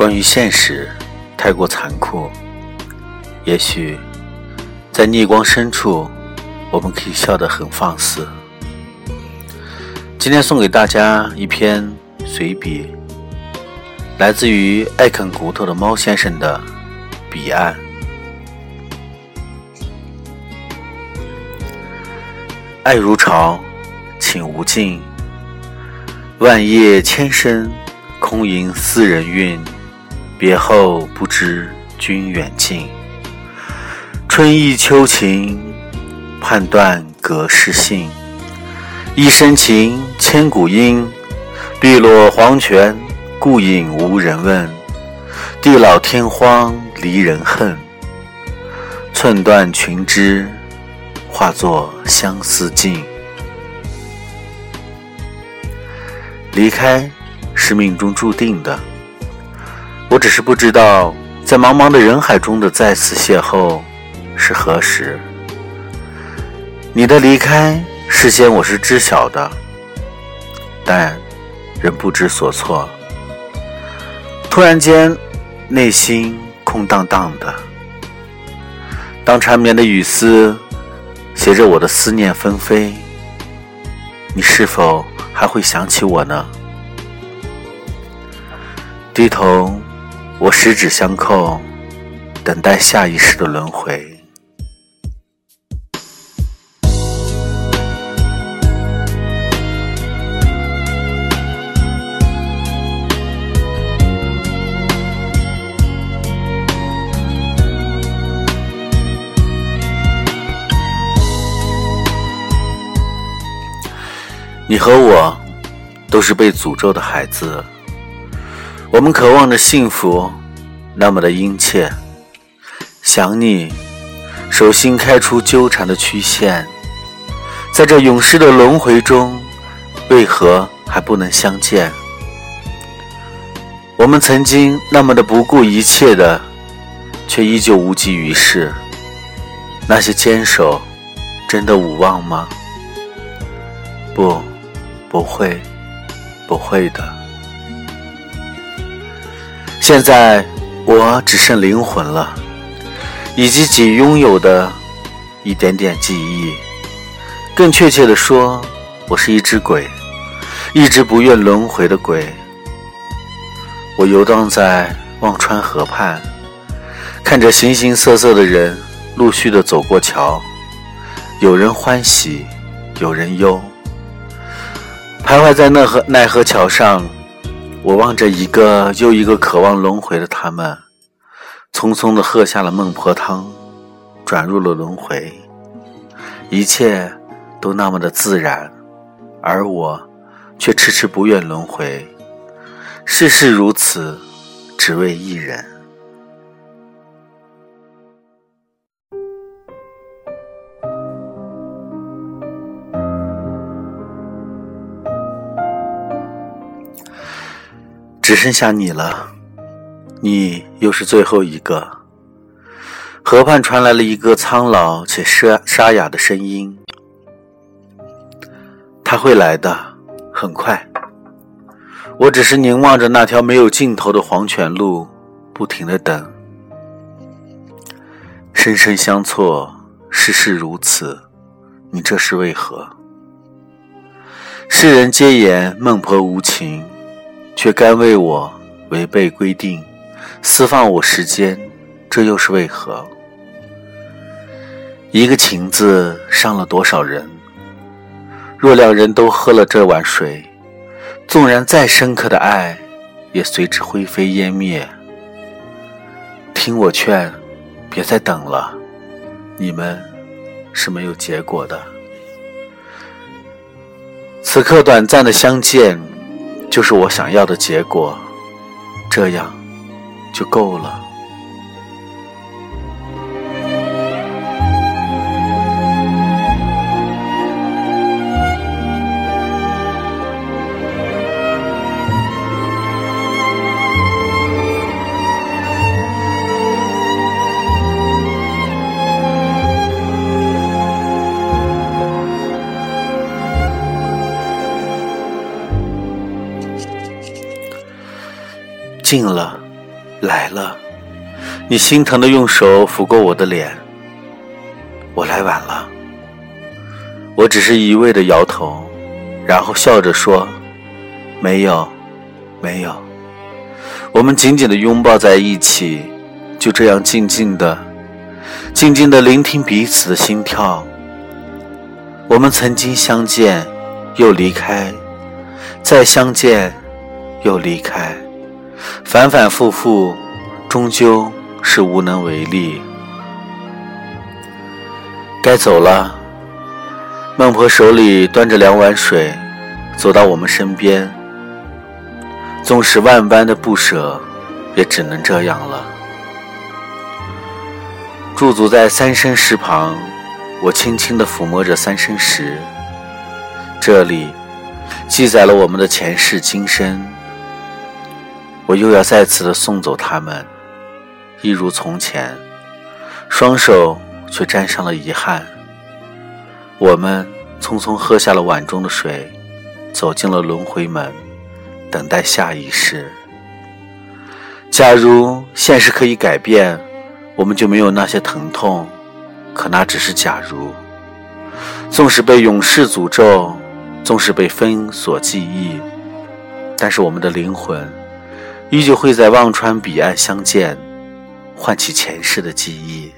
关于现实，太过残酷。也许，在逆光深处，我们可以笑得很放肆。今天送给大家一篇随笔，来自于爱啃骨头的猫先生的《彼岸》。爱如潮，情无尽。万叶千声，空吟思人韵。别后不知君远近。春意秋情，判断隔世信。一生情，千古音。碧落黄泉，故影无人问。地老天荒，离人恨。寸断群枝，化作相思尽。离开是命中注定的，我只是不知道，在茫茫的人海中的再次邂逅是何时。你的离开。事先我是知晓的，但仍不知所措。突然间，内心空荡荡的。当缠绵的雨丝携着我的思念纷飞，你是否还会想起我呢？低头，我十指相扣，等待下一世的轮回。你和我都是被诅咒的孩子，我们渴望着幸福，那么的殷切。想你，手心开出纠缠的曲线，在这永世的轮回中，为何还不能相见？我们曾经那么的不顾一切的，却依旧无济于事。那些坚守，真的无望吗？不。不会，不会的。现在我只剩灵魂了，以及仅拥有的一点点记忆。更确切的说，我是一只鬼，一只不愿轮回的鬼。我游荡在忘川河畔，看着形形色色的人陆续的走过桥，有人欢喜，有人忧。徘徊在奈何奈何桥上，我望着一个又一个渴望轮回的他们，匆匆的喝下了孟婆汤，转入了轮回。一切都那么的自然，而我却迟迟不愿轮回。世事如此，只为一人。只剩下你了，你又是最后一个。河畔传来了一个苍老且沙沙哑的声音：“他会来的，很快。”我只是凝望着那条没有尽头的黄泉路，不停的等。生生相错，世事如此，你这是为何？世人皆言孟婆无情。却甘为我违背规定，私放我时间，这又是为何？一个情字伤了多少人？若两人都喝了这碗水，纵然再深刻的爱，也随之灰飞烟灭。听我劝，别再等了，你们是没有结果的。此刻短暂的相见。就是我想要的结果，这样就够了。近了，来了。你心疼的用手抚过我的脸。我来晚了。我只是一味的摇头，然后笑着说：“没有，没有。”我们紧紧的拥抱在一起，就这样静静的、静静的聆听彼此的心跳。我们曾经相见，又离开，再相见，又离开，反反复复，终究是无能为力。该走了。孟婆手里端着两碗水，走到我们身边。纵使万般的不舍，也只能这样了。驻足在三生石旁，我轻轻地抚摸着三生石，这里记载了我们的前世今生。我又要再次的送走他们，一如从前，双手却沾上了遗憾。我们匆匆喝下了碗中的水，走进了轮回门，等待下一世。假如现实可以改变，我们就没有那些疼痛。可那只是假如。纵使被永世诅咒，纵使被封锁记忆，但是我们的灵魂依旧会在忘川彼岸相见，唤起前世的记忆。